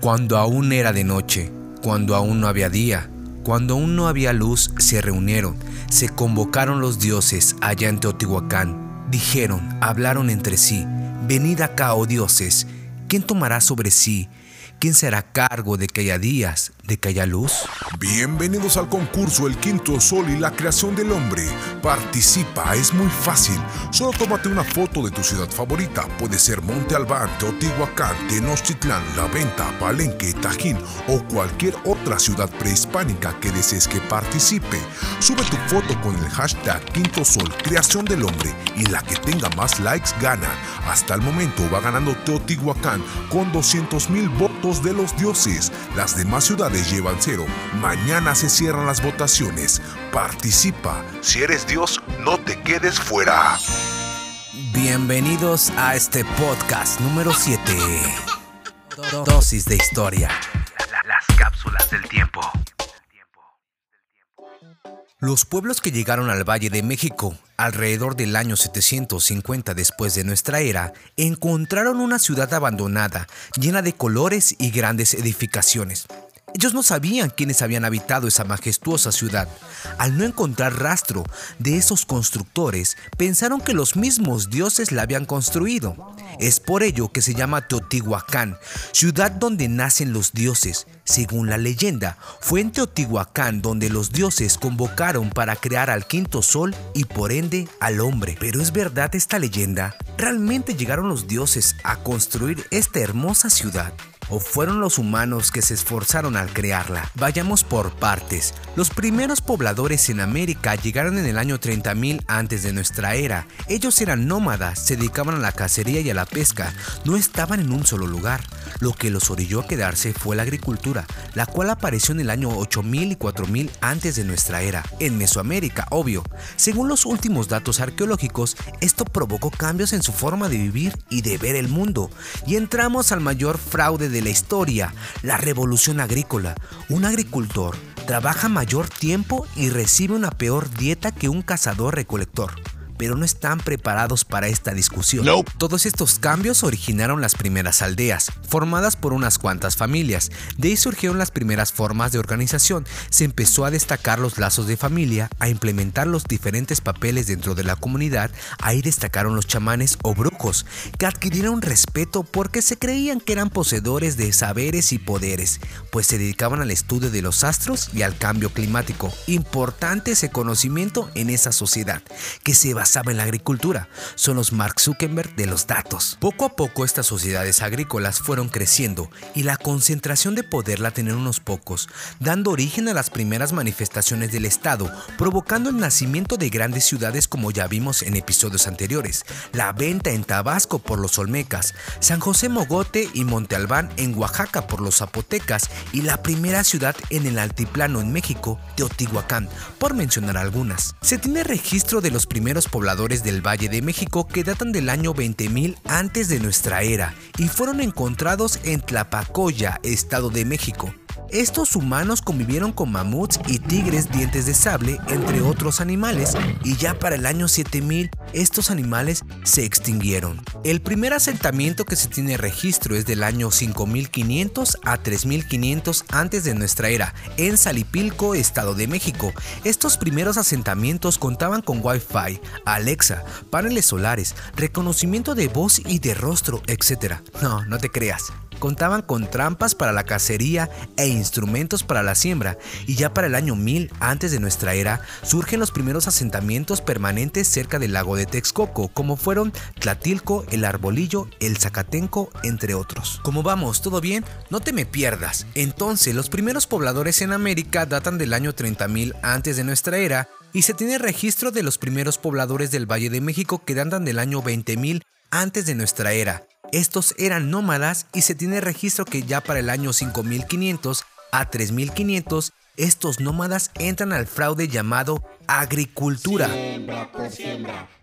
Cuando aún era de noche, cuando aún no había día, cuando aún no había luz, se reunieron, se convocaron los dioses allá en Teotihuacán. Dijeron, hablaron entre sí, venid acá, oh dioses, ¿quién tomará sobre sí ¿Quién será cargo de que haya días, de que haya luz? Bienvenidos al concurso El Quinto Sol y la creación del hombre. Participa, es muy fácil. Solo tómate una foto de tu ciudad favorita. Puede ser Monte Albán, Teotihuacán, Tenochtitlán, La Venta, Palenque, Tajín o cualquier otra ciudad prehispánica que desees que participe. Sube tu foto con el hashtag Quinto Sol, creación del hombre y la que tenga más likes gana. Hasta el momento va ganando Teotihuacán con 200 mil votos de los dioses. Las demás ciudades llevan cero. Mañana se cierran las votaciones. Participa. Si eres Dios, no te quedes fuera. Bienvenidos a este podcast número 7. Dosis de historia. Las cápsulas del tiempo. Los pueblos que llegaron al Valle de México alrededor del año 750 después de nuestra era encontraron una ciudad abandonada, llena de colores y grandes edificaciones. Ellos no sabían quiénes habían habitado esa majestuosa ciudad. Al no encontrar rastro de esos constructores, pensaron que los mismos dioses la habían construido. Es por ello que se llama Teotihuacán, ciudad donde nacen los dioses. Según la leyenda, fue en Teotihuacán donde los dioses convocaron para crear al quinto sol y por ende al hombre. Pero ¿es verdad esta leyenda? ¿Realmente llegaron los dioses a construir esta hermosa ciudad? O fueron los humanos que se esforzaron al crearla. Vayamos por partes. Los primeros pobladores en América llegaron en el año 30.000 antes de nuestra era. Ellos eran nómadas, se dedicaban a la cacería y a la pesca, no estaban en un solo lugar. Lo que los orilló a quedarse fue la agricultura, la cual apareció en el año 8000 y 4000 antes de nuestra era, en Mesoamérica, obvio. Según los últimos datos arqueológicos, esto provocó cambios en su forma de vivir y de ver el mundo. Y entramos al mayor fraude de de la historia, la revolución agrícola. Un agricultor trabaja mayor tiempo y recibe una peor dieta que un cazador-recolector pero no están preparados para esta discusión. Todos estos cambios originaron las primeras aldeas, formadas por unas cuantas familias. De ahí surgieron las primeras formas de organización. Se empezó a destacar los lazos de familia, a implementar los diferentes papeles dentro de la comunidad. Ahí destacaron los chamanes o brujos, que adquirieron respeto porque se creían que eran poseedores de saberes y poderes, pues se dedicaban al estudio de los astros y al cambio climático. Importante ese conocimiento en esa sociedad, que se basaba en la agricultura. Son los Mark Zuckerberg de los datos. Poco a poco estas sociedades agrícolas fueron creciendo y la concentración de poder la tenían unos pocos, dando origen a las primeras manifestaciones del Estado, provocando el nacimiento de grandes ciudades como ya vimos en episodios anteriores, la venta en Tabasco por los Olmecas, San José Mogote y Monte Albán en Oaxaca por los Zapotecas y la primera ciudad en el altiplano en México, Teotihuacán, por mencionar algunas. Se tiene registro de los primeros pobladores del Valle de México que datan del año 20.000 antes de nuestra era y fueron encontrados en Tlapacoya, Estado de México. Estos humanos convivieron con mamuts y tigres dientes de sable, entre otros animales, y ya para el año 7000 estos animales se extinguieron. El primer asentamiento que se tiene registro es del año 5500 a 3500 antes de nuestra era, en Salipilco, Estado de México. Estos primeros asentamientos contaban con Wi-Fi, Alexa, paneles solares, reconocimiento de voz y de rostro, etc. No, no te creas. Contaban con trampas para la cacería e instrumentos para la siembra, y ya para el año 1000 antes de nuestra era surgen los primeros asentamientos permanentes cerca del lago de Texcoco, como fueron Tlatilco, el Arbolillo, el Zacatenco, entre otros. ¿Cómo vamos? ¿Todo bien? No te me pierdas. Entonces, los primeros pobladores en América datan del año 30.000 antes de nuestra era y se tiene registro de los primeros pobladores del Valle de México que datan del año 20.000 antes de nuestra era. Estos eran nómadas y se tiene registro que ya para el año 5500 a 3500 estos nómadas entran al fraude llamado agricultura.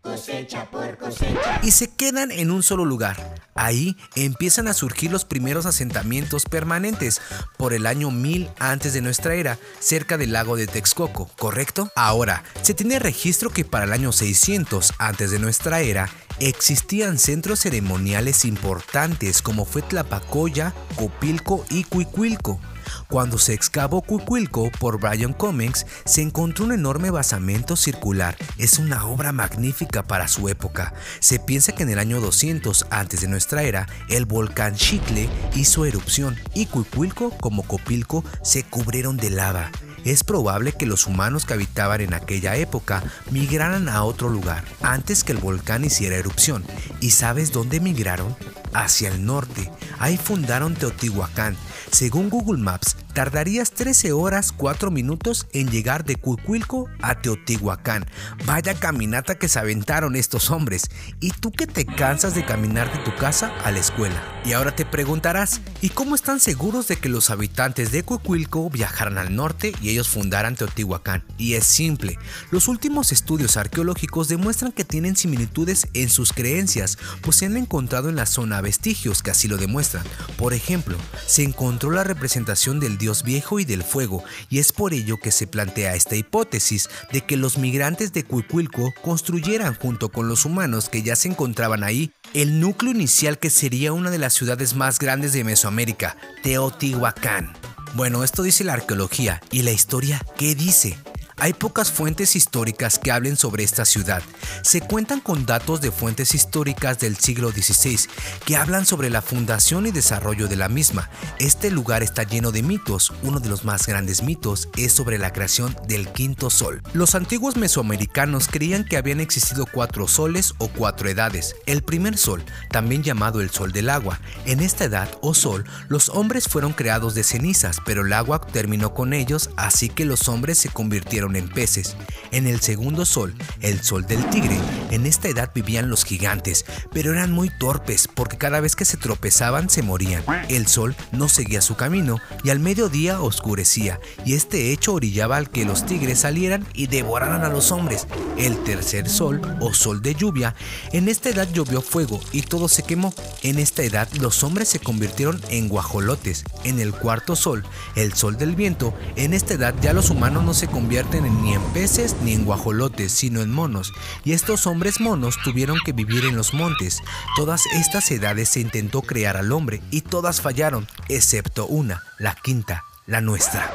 cosecha por cosecha. Y se quedan en un solo lugar. Ahí empiezan a surgir los primeros asentamientos permanentes por el año 1000 antes de nuestra era, cerca del lago de Texcoco, ¿correcto? Ahora, se tiene registro que para el año 600 antes de nuestra era existían centros ceremoniales importantes como fue Tlapacoya, Copilco y Cuicuilco. Cuando se excavó Cuicuilco por Brian Cummings, se encontró un enorme basamento circular. Es una obra magnífica para su época. Se piensa que en el año 200 antes de nuestra era, el volcán Chicle hizo erupción y Cuicuilco como Copilco se cubrieron de lava. Es probable que los humanos que habitaban en aquella época migraran a otro lugar antes que el volcán hiciera erupción. ¿Y sabes dónde migraron? Hacia el norte. Ahí fundaron Teotihuacán. Según Google Maps, tardarías 13 horas 4 minutos en llegar de Cuicuilco a Teotihuacán. Vaya caminata que se aventaron estos hombres. ¿Y tú que te cansas de caminar de tu casa a la escuela? Y ahora te preguntarás, ¿y cómo están seguros de que los habitantes de Cuicuilco viajaran al norte y ellos fundaran Teotihuacán? Y es simple, los últimos estudios arqueológicos demuestran que tienen similitudes en sus creencias, pues se han encontrado en la zona vestigios que así lo demuestran. Por ejemplo, se encontró la representación del dios viejo y del fuego, y es por ello que se plantea esta hipótesis de que los migrantes de Cuicuilco construyeran junto con los humanos que ya se encontraban ahí el núcleo inicial que sería una de las ciudades más grandes de Mesoamérica, Teotihuacán. Bueno, esto dice la arqueología y la historia, ¿qué dice? Hay pocas fuentes históricas que hablen sobre esta ciudad. Se cuentan con datos de fuentes históricas del siglo XVI que hablan sobre la fundación y desarrollo de la misma. Este lugar está lleno de mitos. Uno de los más grandes mitos es sobre la creación del quinto sol. Los antiguos mesoamericanos creían que habían existido cuatro soles o cuatro edades. El primer sol, también llamado el sol del agua. En esta edad o sol, los hombres fueron creados de cenizas, pero el agua terminó con ellos, así que los hombres se convirtieron en peces. En el segundo sol, el sol del tigre, en esta edad vivían los gigantes, pero eran muy torpes porque cada vez que se tropezaban se morían. El sol no seguía su camino y al mediodía oscurecía, y este hecho orillaba al que los tigres salieran y devoraran a los hombres. El tercer sol, o sol de lluvia, en esta edad llovió fuego y todo se quemó. En esta edad los hombres se convirtieron en guajolotes. En el cuarto sol, el sol del viento, en esta edad ya los humanos no se convierten ni en peces ni en guajolotes, sino en monos, y estos hombres monos tuvieron que vivir en los montes. Todas estas edades se intentó crear al hombre y todas fallaron, excepto una, la quinta, la nuestra.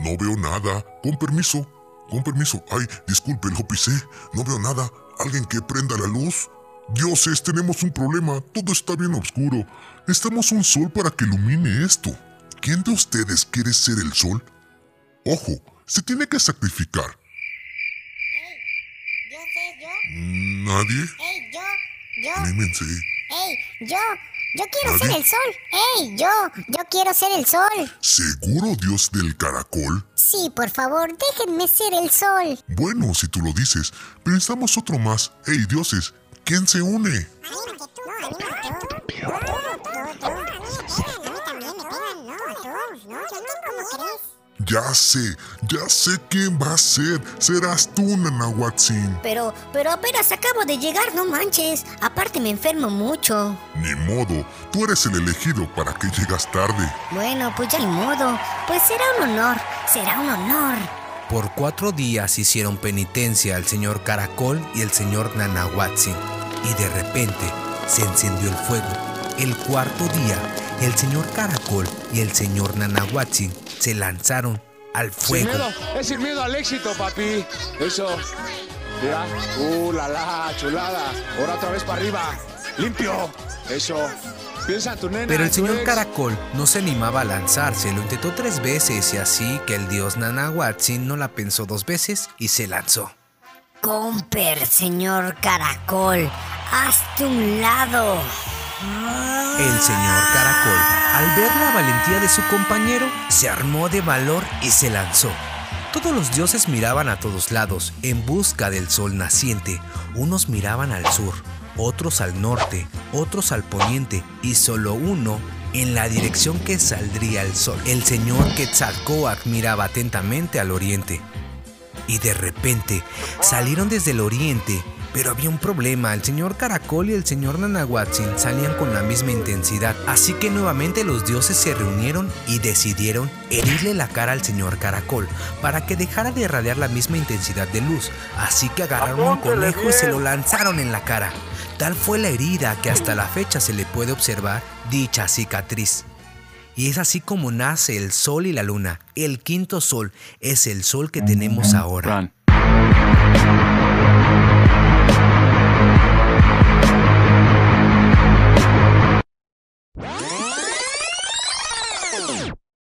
No veo nada. Con permiso. Con permiso. Ay, disculpe, lo pisé. No veo nada. ¿Alguien que prenda la luz? Dioses, tenemos un problema. Todo está bien oscuro. Necesitamos un sol para que ilumine esto. ¿Quién de ustedes quiere ser el sol? Ojo, se tiene que sacrificar. Hey, yo sé, yo. ¿Nadie? Hey, yo, yo. Anímense. Hey, yo. Yo quiero ser el sol. Hey, yo. Yo quiero ser el sol. ¿Seguro, Dios del caracol? Sí, por favor, déjenme ser el sol. Bueno, si tú lo dices, pensamos otro más. Hey, dioses, ¿quién se une? Ya sé, ya sé quién va a ser. Serás tú, Nanahuatzin. Pero, pero apenas acabo de llegar, no manches. Aparte me enfermo mucho. Ni modo, tú eres el elegido para que llegas tarde. Bueno, pues ya ni modo. Pues será un honor, será un honor. Por cuatro días hicieron penitencia al señor Caracol y el señor Nanahuatzin, y de repente se encendió el fuego. El cuarto día, el señor Caracol y el señor Nanahuatzin se lanzaron al Sin fuego. miedo, es sin miedo al éxito, papi. Eso. Mira. Uh, la la, chulada. Ahora otra vez para arriba. Limpio. Eso. Piensa en tu nena. Pero el señor ex. Caracol no se animaba a lanzarse, lo intentó tres veces y así que el dios Nanahuatzin no la pensó dos veces y se lanzó. Comper, señor Caracol. Hazte un lado. El señor Caracol, al ver la valentía de su compañero, se armó de valor y se lanzó. Todos los dioses miraban a todos lados en busca del sol naciente. Unos miraban al sur, otros al norte, otros al poniente y solo uno en la dirección que saldría el sol. El señor Quetzalcóatl miraba atentamente al oriente. y de repente salieron desde el oriente pero había un problema, el señor Caracol y el señor Nanahuatzin salían con la misma intensidad, así que nuevamente los dioses se reunieron y decidieron herirle la cara al señor Caracol para que dejara de irradiar la misma intensidad de luz, así que agarraron un conejo y se lo lanzaron en la cara. Tal fue la herida que hasta la fecha se le puede observar dicha cicatriz. Y es así como nace el sol y la luna. El quinto sol es el sol que tenemos ahora.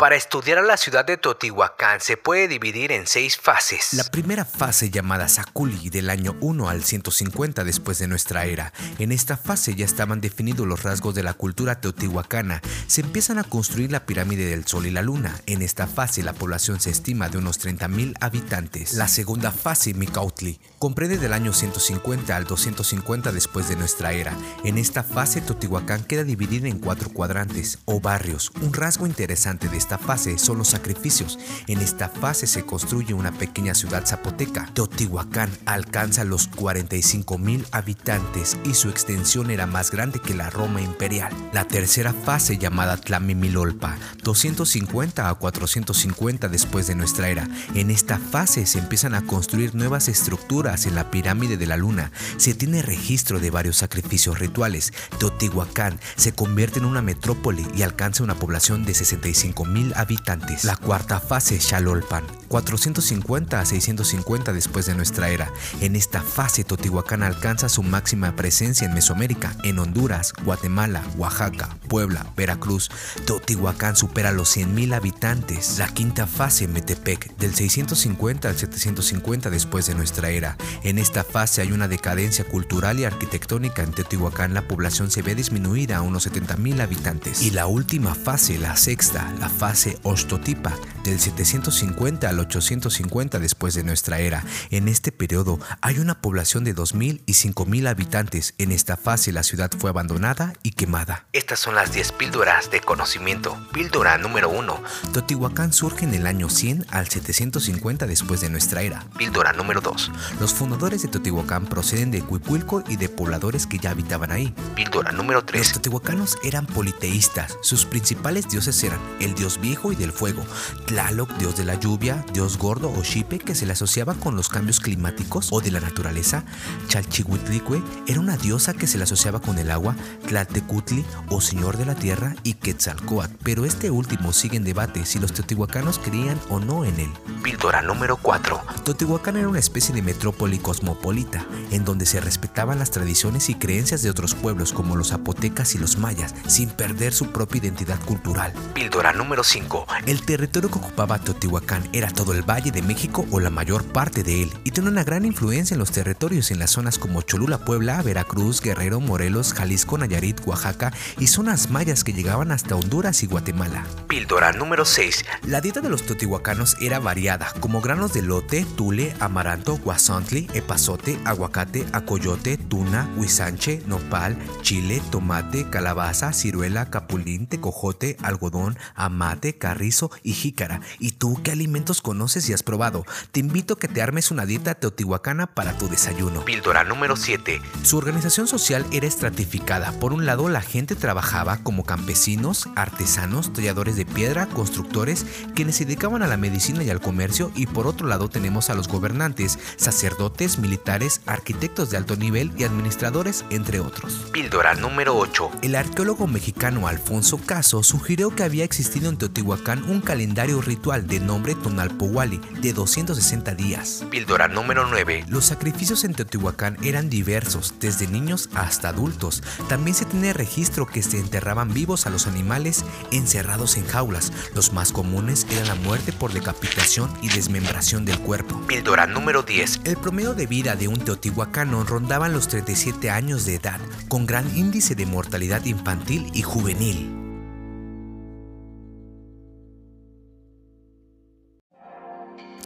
Para estudiar a la ciudad de Teotihuacán se puede dividir en seis fases. La primera fase llamada Sakuli del año 1 al 150 después de nuestra era. En esta fase ya estaban definidos los rasgos de la cultura teotihuacana. Se empiezan a construir la pirámide del Sol y la Luna. En esta fase la población se estima de unos 30.000 habitantes. La segunda fase, Micautli, comprende del año 150 al 250 después de nuestra era. En esta fase Teotihuacán queda dividida en cuatro cuadrantes o barrios. Un rasgo interesante de esta fase son los sacrificios. En esta fase se construye una pequeña ciudad zapoteca. Teotihuacán alcanza los 45 mil habitantes y su extensión era más grande que la Roma imperial. La tercera fase llamada Tlamimilolpa, 250 a 450 después de nuestra era. En esta fase se empiezan a construir nuevas estructuras en la pirámide de la luna. Se tiene registro de varios sacrificios rituales. Teotihuacán se convierte en una metrópoli y alcanza una población de 65 mil habitantes. La cuarta fase, Xalolpan, 450 a 650 después de nuestra era. En esta fase, Totihuacán alcanza su máxima presencia en Mesoamérica, en Honduras, Guatemala, Oaxaca, Puebla, Veracruz. Totihuacán supera los 100.000 habitantes. La quinta fase, Metepec, del 650 al 750 después de nuestra era. En esta fase hay una decadencia cultural y arquitectónica. En Teotihuacán la población se ve disminuida a unos 70.000 habitantes. Y la última fase, la sexta, la fase Ostotipa, del 750 al 850 después de nuestra era. En este periodo hay una población de 2.000 y 5.000 habitantes. En esta fase la ciudad fue abandonada y quemada. Estas son las 10 píldoras de conocimiento. Píldora número 1. Teotihuacán surge en el año 100 al 750 después de nuestra era. Píldora número 2. Los fundadores de Teotihuacán proceden de Cuicuilco y de pobladores que ya habitaban ahí. Píldora número 3. Los teotihuacanos eran politeístas. Sus principales dioses eran el dios viejo y del fuego, Tlaloc, dios de la lluvia, dios gordo o Xipe, que se le asociaba con los cambios climáticos o de la naturaleza, Chalchihuitlicue era una diosa que se le asociaba con el agua, Tlaltecutli o señor de la tierra y Quetzalcoatl, pero este último sigue en debate si los teotihuacanos creían o no en él. Píldora número 4. Teotihuacán era una especie de metrópoli cosmopolita, en donde se respetaban las tradiciones y creencias de otros pueblos como los zapotecas y los mayas, sin perder su propia identidad cultural. Píldora número 5. El territorio que ocupaba Teotihuacán era todo el Valle de México o la mayor parte de él, y tenía una gran influencia en los territorios en las zonas como Cholula, Puebla, Veracruz, Guerrero, Morelos, Jalisco, Nayarit, Oaxaca y zonas mayas que llegaban hasta Honduras y Guatemala. Píldora número 6. La dieta de los teotihuacanos era variada, como granos de lote, tule, amaranto, guasontli, epazote, aguacate, acoyote, tuna, huizanche, nopal, chile, tomate, calabaza, ciruela, capulín, tecojote, algodón, amate, carrizo y jícara. ¿Y tú qué alimentos conoces y has probado? Te invito a que te armes una dieta teotihuacana para tu desayuno. Píldora número 7. Su organización social era estratificada. Por un lado, la gente trabajaba como campesinos, artesanos, talladores de piedra, constructores, quienes se dedicaban a la medicina y al comercio. Y por otro lado, tenemos a los gobernantes, sacerdotes, militares, arquitectos de alto nivel y administradores, entre otros. Píldora número 8. El arqueólogo mexicano Alfonso Caso sugirió que había existido en Teotihuacán un calendario ritual de nombre Tonalpowali de 260 días. Píldora número 9. Los sacrificios en Teotihuacán eran diversos, desde niños hasta adultos. También se tiene registro que se enterraban vivos a los animales encerrados en jaulas. Los más comunes eran la muerte por decapitación y desmembración del cuerpo. Píldora número 10. El promedio de vida de un teotihuacano rondaba los 37 años de edad, con gran índice de mortalidad infantil y juvenil.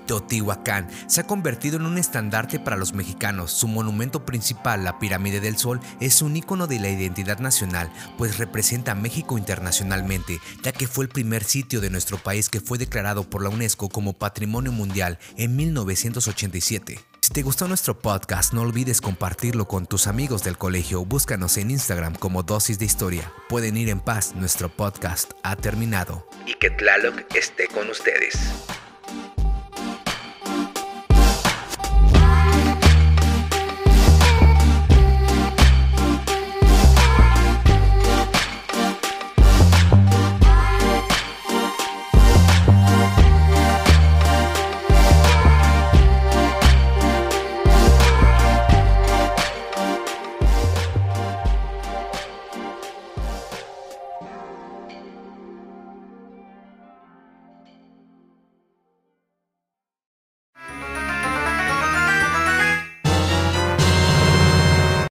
Teotihuacán se ha convertido en un estandarte para los mexicanos. Su monumento principal, la Pirámide del Sol, es un icono de la identidad nacional, pues representa a México internacionalmente, ya que fue el primer sitio de nuestro país que fue declarado por la UNESCO como Patrimonio Mundial en 1987. Si te gustó nuestro podcast, no olvides compartirlo con tus amigos del colegio. Búscanos en Instagram como Dosis de Historia. Pueden ir en paz, nuestro podcast ha terminado. Y que Tlaloc esté con ustedes.